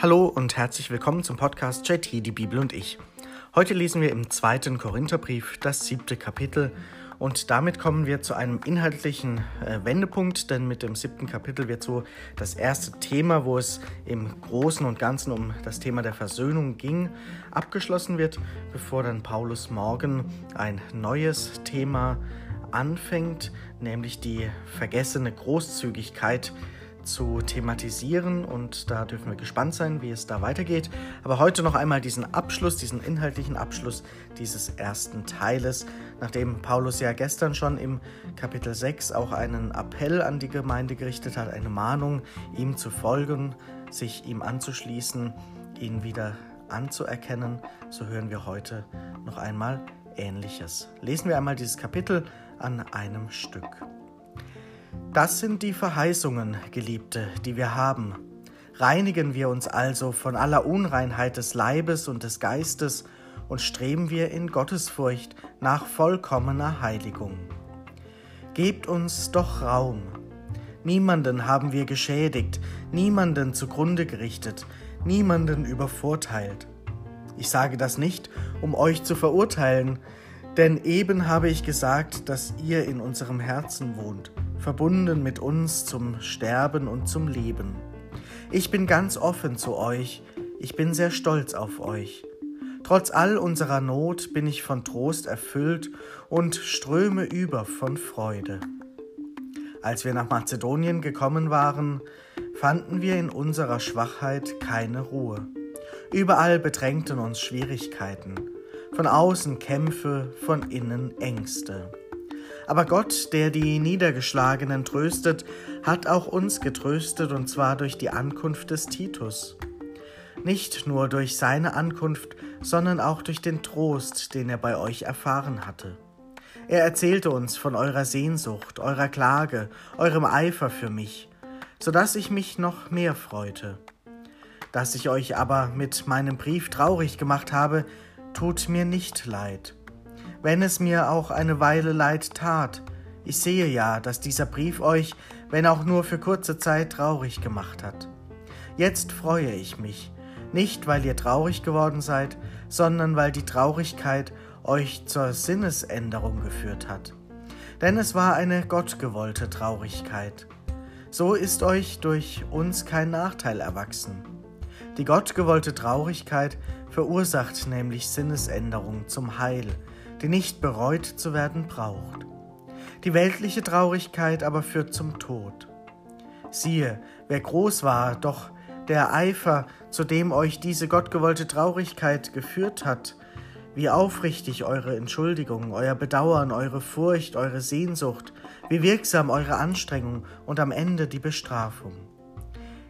Hallo und herzlich willkommen zum Podcast JT, die Bibel und ich. Heute lesen wir im zweiten Korintherbrief das siebte Kapitel und damit kommen wir zu einem inhaltlichen äh, Wendepunkt, denn mit dem siebten Kapitel wird so das erste Thema, wo es im Großen und Ganzen um das Thema der Versöhnung ging, abgeschlossen wird, bevor dann Paulus morgen ein neues Thema anfängt, nämlich die vergessene Großzügigkeit zu thematisieren und da dürfen wir gespannt sein, wie es da weitergeht. Aber heute noch einmal diesen Abschluss, diesen inhaltlichen Abschluss dieses ersten Teiles, nachdem Paulus ja gestern schon im Kapitel 6 auch einen Appell an die Gemeinde gerichtet hat, eine Mahnung, ihm zu folgen, sich ihm anzuschließen, ihn wieder anzuerkennen, so hören wir heute noch einmal Ähnliches. Lesen wir einmal dieses Kapitel an einem Stück. Das sind die Verheißungen, Geliebte, die wir haben. Reinigen wir uns also von aller Unreinheit des Leibes und des Geistes und streben wir in Gottesfurcht nach vollkommener Heiligung. Gebt uns doch Raum. Niemanden haben wir geschädigt, niemanden zugrunde gerichtet, niemanden übervorteilt. Ich sage das nicht, um euch zu verurteilen, denn eben habe ich gesagt, dass ihr in unserem Herzen wohnt verbunden mit uns zum Sterben und zum Leben. Ich bin ganz offen zu euch, ich bin sehr stolz auf euch. Trotz all unserer Not bin ich von Trost erfüllt und ströme über von Freude. Als wir nach Mazedonien gekommen waren, fanden wir in unserer Schwachheit keine Ruhe. Überall bedrängten uns Schwierigkeiten, von außen Kämpfe, von innen Ängste. Aber Gott, der die Niedergeschlagenen tröstet, hat auch uns getröstet, und zwar durch die Ankunft des Titus. Nicht nur durch seine Ankunft, sondern auch durch den Trost, den er bei euch erfahren hatte. Er erzählte uns von eurer Sehnsucht, eurer Klage, eurem Eifer für mich, so dass ich mich noch mehr freute. Dass ich euch aber mit meinem Brief traurig gemacht habe, tut mir nicht leid wenn es mir auch eine Weile leid tat. Ich sehe ja, dass dieser Brief euch, wenn auch nur für kurze Zeit, traurig gemacht hat. Jetzt freue ich mich, nicht weil ihr traurig geworden seid, sondern weil die Traurigkeit euch zur Sinnesänderung geführt hat. Denn es war eine gottgewollte Traurigkeit. So ist euch durch uns kein Nachteil erwachsen. Die gottgewollte Traurigkeit verursacht nämlich Sinnesänderung zum Heil, die nicht bereut zu werden braucht. Die weltliche Traurigkeit aber führt zum Tod. Siehe, wer groß war, doch der Eifer, zu dem euch diese gottgewollte Traurigkeit geführt hat, wie aufrichtig eure Entschuldigung, euer Bedauern, eure Furcht, eure Sehnsucht, wie wirksam eure Anstrengung und am Ende die Bestrafung.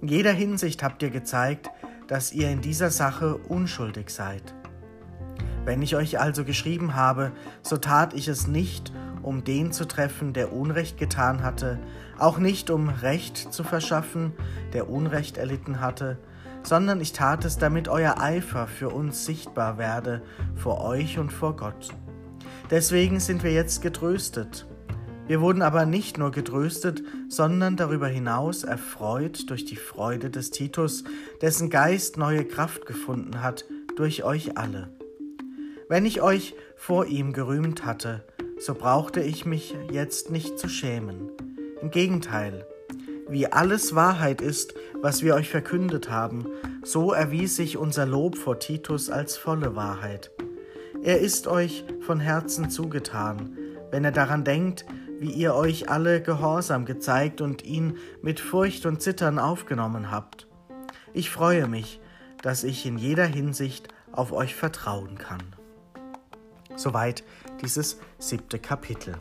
In jeder Hinsicht habt ihr gezeigt, dass ihr in dieser Sache unschuldig seid. Wenn ich euch also geschrieben habe, so tat ich es nicht, um den zu treffen, der Unrecht getan hatte, auch nicht um Recht zu verschaffen, der Unrecht erlitten hatte, sondern ich tat es, damit euer Eifer für uns sichtbar werde, vor euch und vor Gott. Deswegen sind wir jetzt getröstet. Wir wurden aber nicht nur getröstet, sondern darüber hinaus erfreut durch die Freude des Titus, dessen Geist neue Kraft gefunden hat durch euch alle. Wenn ich euch vor ihm gerühmt hatte, so brauchte ich mich jetzt nicht zu schämen. Im Gegenteil, wie alles Wahrheit ist, was wir euch verkündet haben, so erwies sich unser Lob vor Titus als volle Wahrheit. Er ist euch von Herzen zugetan, wenn er daran denkt, wie ihr euch alle Gehorsam gezeigt und ihn mit Furcht und Zittern aufgenommen habt. Ich freue mich, dass ich in jeder Hinsicht auf euch vertrauen kann. Soweit dieses siebte Kapitel.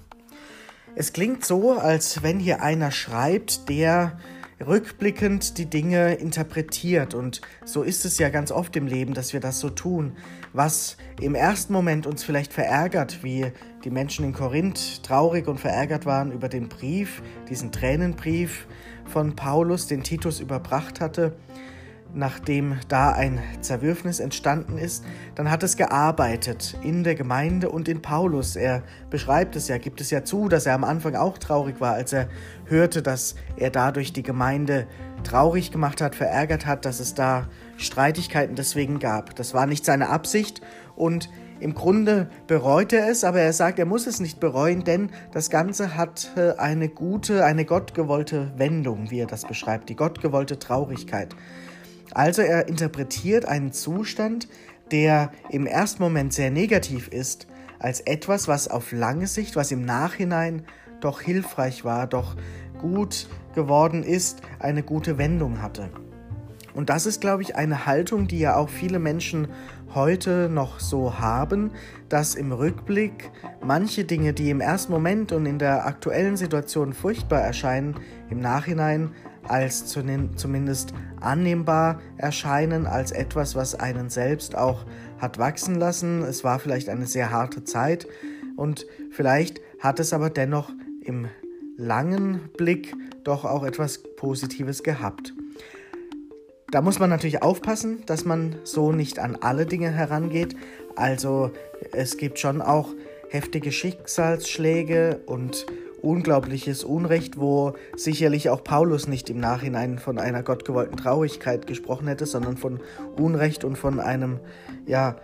Es klingt so, als wenn hier einer schreibt, der rückblickend die Dinge interpretiert. Und so ist es ja ganz oft im Leben, dass wir das so tun. Was im ersten Moment uns vielleicht verärgert, wie die Menschen in Korinth traurig und verärgert waren über den Brief, diesen Tränenbrief von Paulus, den Titus überbracht hatte, nachdem da ein Zerwürfnis entstanden ist, dann hat es gearbeitet in der Gemeinde und in Paulus. Er beschreibt es ja, gibt es ja zu, dass er am Anfang auch traurig war, als er hörte, dass er dadurch die Gemeinde traurig gemacht hat, verärgert hat, dass es da Streitigkeiten deswegen gab. Das war nicht seine Absicht und im Grunde bereut er es, aber er sagt, er muss es nicht bereuen, denn das Ganze hat eine gute, eine gottgewollte Wendung, wie er das beschreibt, die gottgewollte Traurigkeit. Also er interpretiert einen Zustand, der im ersten Moment sehr negativ ist, als etwas, was auf lange Sicht, was im Nachhinein doch hilfreich war, doch gut geworden ist, eine gute Wendung hatte. Und das ist, glaube ich, eine Haltung, die ja auch viele Menschen heute noch so haben, dass im Rückblick manche Dinge, die im ersten Moment und in der aktuellen Situation furchtbar erscheinen, im Nachhinein als zumindest annehmbar erscheinen, als etwas, was einen selbst auch hat wachsen lassen. Es war vielleicht eine sehr harte Zeit und vielleicht hat es aber dennoch im langen Blick doch auch etwas Positives gehabt. Da muss man natürlich aufpassen, dass man so nicht an alle Dinge herangeht. Also es gibt schon auch heftige Schicksalsschläge und unglaubliches Unrecht, wo sicherlich auch Paulus nicht im Nachhinein von einer gottgewollten Traurigkeit gesprochen hätte, sondern von Unrecht und von einem ja,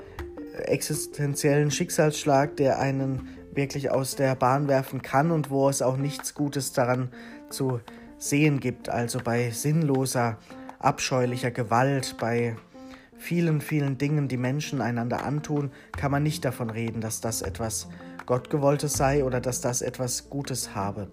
existenziellen Schicksalsschlag, der einen wirklich aus der Bahn werfen kann und wo es auch nichts Gutes daran zu sehen gibt. Also bei sinnloser, abscheulicher Gewalt, bei vielen, vielen Dingen, die Menschen einander antun, kann man nicht davon reden, dass das etwas Gottgewolltes sei oder dass das etwas Gutes habe.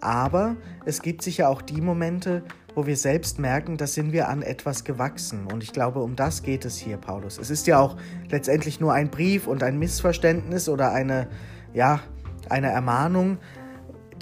Aber es gibt sicher auch die Momente, wo wir selbst merken, da sind wir an etwas gewachsen. Und ich glaube, um das geht es hier, Paulus. Es ist ja auch letztendlich nur ein Brief und ein Missverständnis oder eine, ja, eine Ermahnung,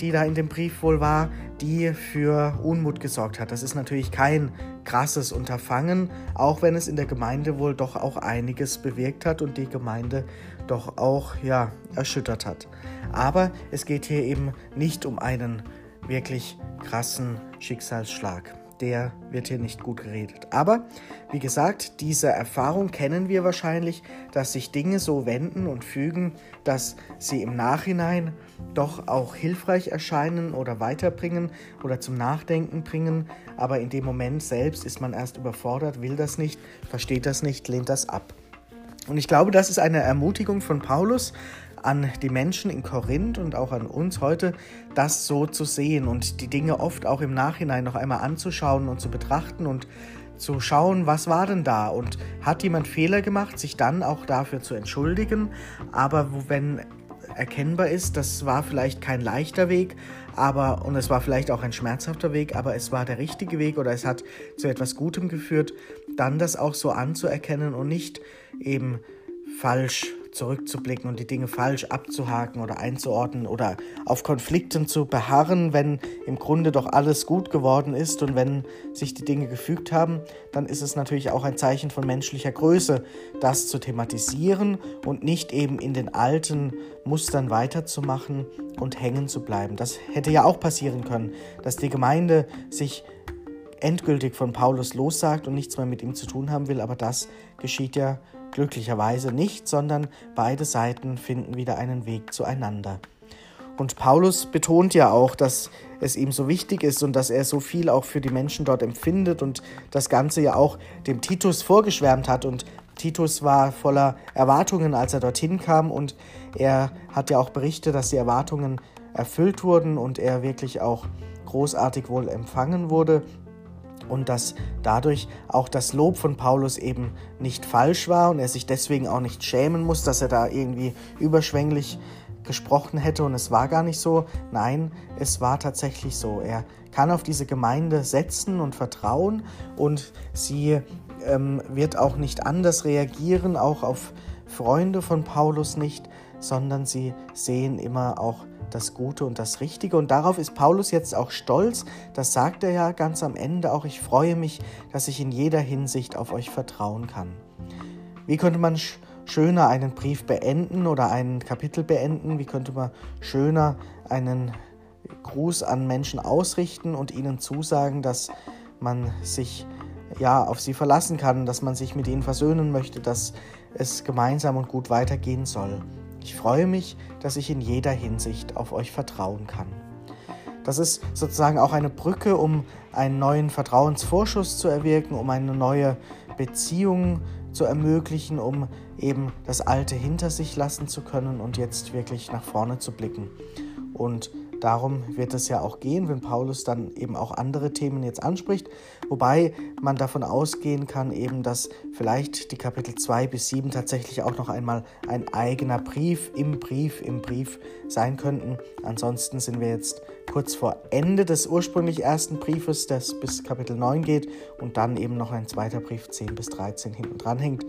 die da in dem Brief wohl war, die für Unmut gesorgt hat. Das ist natürlich kein krasses Unterfangen, auch wenn es in der Gemeinde wohl doch auch einiges bewirkt hat und die Gemeinde doch auch ja erschüttert hat. Aber es geht hier eben nicht um einen wirklich krassen Schicksalsschlag der wird hier nicht gut geredet. Aber wie gesagt, diese Erfahrung kennen wir wahrscheinlich, dass sich Dinge so wenden und fügen, dass sie im Nachhinein doch auch hilfreich erscheinen oder weiterbringen oder zum Nachdenken bringen. Aber in dem Moment selbst ist man erst überfordert, will das nicht, versteht das nicht, lehnt das ab. Und ich glaube, das ist eine Ermutigung von Paulus, an die Menschen in Korinth und auch an uns heute, das so zu sehen und die Dinge oft auch im Nachhinein noch einmal anzuschauen und zu betrachten und zu schauen, was war denn da? Und hat jemand Fehler gemacht, sich dann auch dafür zu entschuldigen, aber wenn erkennbar ist, das war vielleicht kein leichter Weg, aber und es war vielleicht auch ein schmerzhafter Weg, aber es war der richtige Weg oder es hat zu etwas Gutem geführt, dann das auch so anzuerkennen und nicht eben falsch zurückzublicken und die Dinge falsch abzuhaken oder einzuordnen oder auf Konflikten zu beharren, wenn im Grunde doch alles gut geworden ist und wenn sich die Dinge gefügt haben, dann ist es natürlich auch ein Zeichen von menschlicher Größe, das zu thematisieren und nicht eben in den alten Mustern weiterzumachen und hängen zu bleiben. Das hätte ja auch passieren können, dass die Gemeinde sich endgültig von Paulus lossagt und nichts mehr mit ihm zu tun haben will, aber das geschieht ja glücklicherweise nicht, sondern beide Seiten finden wieder einen Weg zueinander. Und Paulus betont ja auch, dass es ihm so wichtig ist und dass er so viel auch für die Menschen dort empfindet und das Ganze ja auch dem Titus vorgeschwärmt hat. Und Titus war voller Erwartungen, als er dorthin kam und er hat ja auch berichtet, dass die Erwartungen erfüllt wurden und er wirklich auch großartig wohl empfangen wurde und dass dadurch auch das Lob von Paulus eben nicht falsch war und er sich deswegen auch nicht schämen muss, dass er da irgendwie überschwänglich gesprochen hätte und es war gar nicht so. Nein, es war tatsächlich so. Er kann auf diese Gemeinde setzen und vertrauen und sie ähm, wird auch nicht anders reagieren, auch auf Freunde von Paulus nicht, sondern sie sehen immer auch das Gute und das Richtige. Und darauf ist Paulus jetzt auch stolz. Das sagt er ja ganz am Ende auch. Ich freue mich, dass ich in jeder Hinsicht auf euch vertrauen kann. Wie könnte man schöner einen Brief beenden oder ein Kapitel beenden? Wie könnte man schöner einen Gruß an Menschen ausrichten und ihnen zusagen, dass man sich ja, auf sie verlassen kann, dass man sich mit ihnen versöhnen möchte, dass es gemeinsam und gut weitergehen soll. Ich freue mich, dass ich in jeder Hinsicht auf euch vertrauen kann. Das ist sozusagen auch eine Brücke, um einen neuen Vertrauensvorschuss zu erwirken, um eine neue Beziehung zu ermöglichen, um eben das Alte hinter sich lassen zu können und jetzt wirklich nach vorne zu blicken. Und Darum wird es ja auch gehen, wenn Paulus dann eben auch andere Themen jetzt anspricht, wobei man davon ausgehen kann, eben, dass vielleicht die Kapitel 2 bis 7 tatsächlich auch noch einmal ein eigener Brief im Brief im Brief sein könnten. Ansonsten sind wir jetzt kurz vor Ende des ursprünglich ersten Briefes, das bis Kapitel 9 geht und dann eben noch ein zweiter Brief 10 bis 13 hinten dran hängt.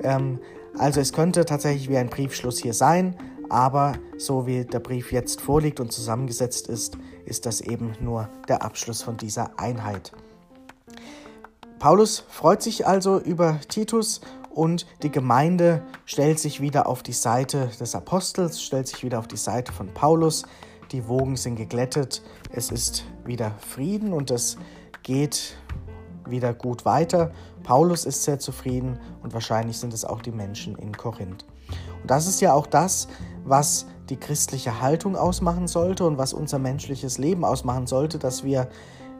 Ähm, also es könnte tatsächlich wie ein Briefschluss hier sein, aber so wie der Brief jetzt vorliegt und zusammengesetzt ist, ist das eben nur der Abschluss von dieser Einheit. Paulus freut sich also über Titus und die Gemeinde stellt sich wieder auf die Seite des Apostels, stellt sich wieder auf die Seite von Paulus. Die Wogen sind geglättet, es ist wieder Frieden und es geht wieder gut weiter. Paulus ist sehr zufrieden und wahrscheinlich sind es auch die Menschen in Korinth. Und das ist ja auch das, was die christliche Haltung ausmachen sollte und was unser menschliches Leben ausmachen sollte, dass wir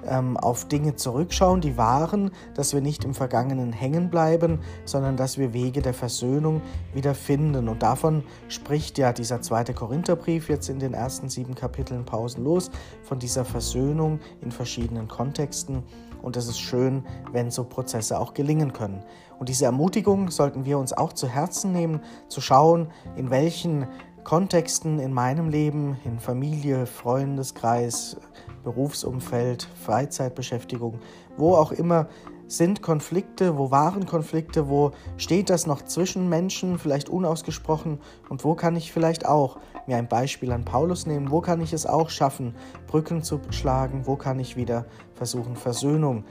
ähm, auf Dinge zurückschauen, die waren, dass wir nicht im Vergangenen hängen bleiben, sondern dass wir Wege der Versöhnung wieder finden. Und davon spricht ja dieser zweite Korintherbrief jetzt in den ersten sieben Kapiteln pausenlos, von dieser Versöhnung in verschiedenen Kontexten. Und es ist schön, wenn so Prozesse auch gelingen können. Und diese Ermutigung sollten wir uns auch zu Herzen nehmen, zu schauen, in welchen Kontexten in meinem Leben, in Familie, Freundeskreis, Berufsumfeld, Freizeitbeschäftigung, wo auch immer sind Konflikte, wo waren Konflikte, wo steht das noch zwischen Menschen, vielleicht unausgesprochen? Und wo kann ich vielleicht auch mir ein Beispiel an Paulus nehmen, wo kann ich es auch schaffen, Brücken zu schlagen, wo kann ich wieder versuchen, Versöhnung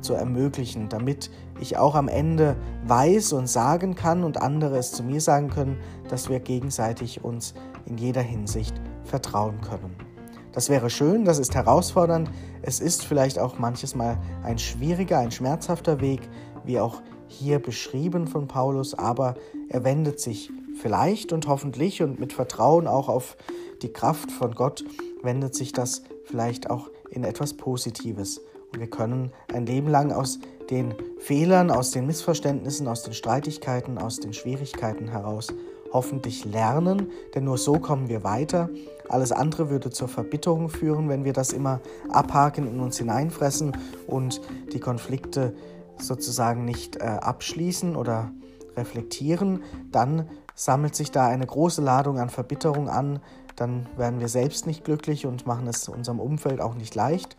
zu ermöglichen, damit ich auch am Ende weiß und sagen kann und andere es zu mir sagen können, dass wir gegenseitig uns in jeder Hinsicht vertrauen können. Das wäre schön, das ist herausfordernd, es ist vielleicht auch manches Mal ein schwieriger, ein schmerzhafter Weg, wie auch hier beschrieben von Paulus, aber er wendet sich vielleicht und hoffentlich und mit Vertrauen auch auf die Kraft von Gott, wendet sich das vielleicht auch in etwas Positives. Und wir können ein Leben lang aus den Fehlern, aus den Missverständnissen, aus den Streitigkeiten, aus den Schwierigkeiten heraus hoffentlich lernen, denn nur so kommen wir weiter. Alles andere würde zur Verbitterung führen, wenn wir das immer abhaken, in uns hineinfressen und die Konflikte sozusagen nicht äh, abschließen oder reflektieren. Dann sammelt sich da eine große Ladung an Verbitterung an, dann werden wir selbst nicht glücklich und machen es unserem Umfeld auch nicht leicht.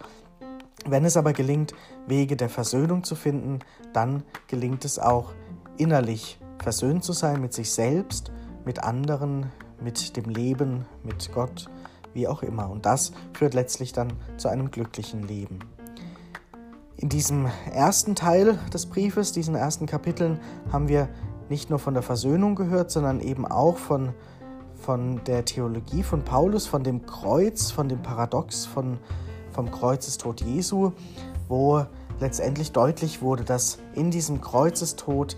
Wenn es aber gelingt, Wege der Versöhnung zu finden, dann gelingt es auch innerlich versöhnt zu sein mit sich selbst, mit anderen, mit dem Leben, mit Gott, wie auch immer. Und das führt letztlich dann zu einem glücklichen Leben. In diesem ersten Teil des Briefes, diesen ersten Kapiteln, haben wir nicht nur von der Versöhnung gehört, sondern eben auch von, von der Theologie von Paulus, von dem Kreuz, von dem Paradox, von vom Kreuzestod Jesu, wo letztendlich deutlich wurde, dass in diesem Kreuzestod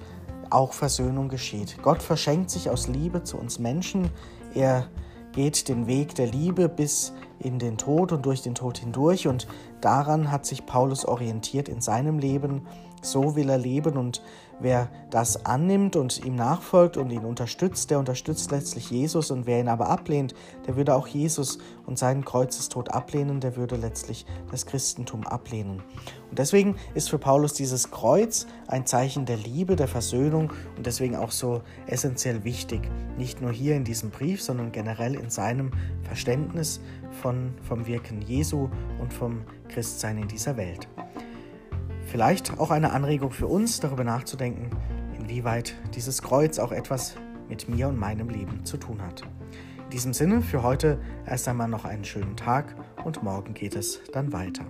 auch Versöhnung geschieht. Gott verschenkt sich aus Liebe zu uns Menschen. Er geht den Weg der Liebe bis in den Tod und durch den Tod hindurch. Und daran hat sich Paulus orientiert in seinem Leben. So will er leben und wer das annimmt und ihm nachfolgt und ihn unterstützt, der unterstützt letztlich Jesus und wer ihn aber ablehnt, der würde auch Jesus und seinen Kreuzestod ablehnen, der würde letztlich das Christentum ablehnen. Und deswegen ist für Paulus dieses Kreuz ein Zeichen der Liebe, der Versöhnung und deswegen auch so essentiell wichtig, nicht nur hier in diesem Brief, sondern generell in seinem Verständnis von, vom Wirken Jesu und vom Christsein in dieser Welt. Vielleicht auch eine Anregung für uns, darüber nachzudenken, inwieweit dieses Kreuz auch etwas mit mir und meinem Leben zu tun hat. In diesem Sinne für heute erst einmal noch einen schönen Tag und morgen geht es dann weiter.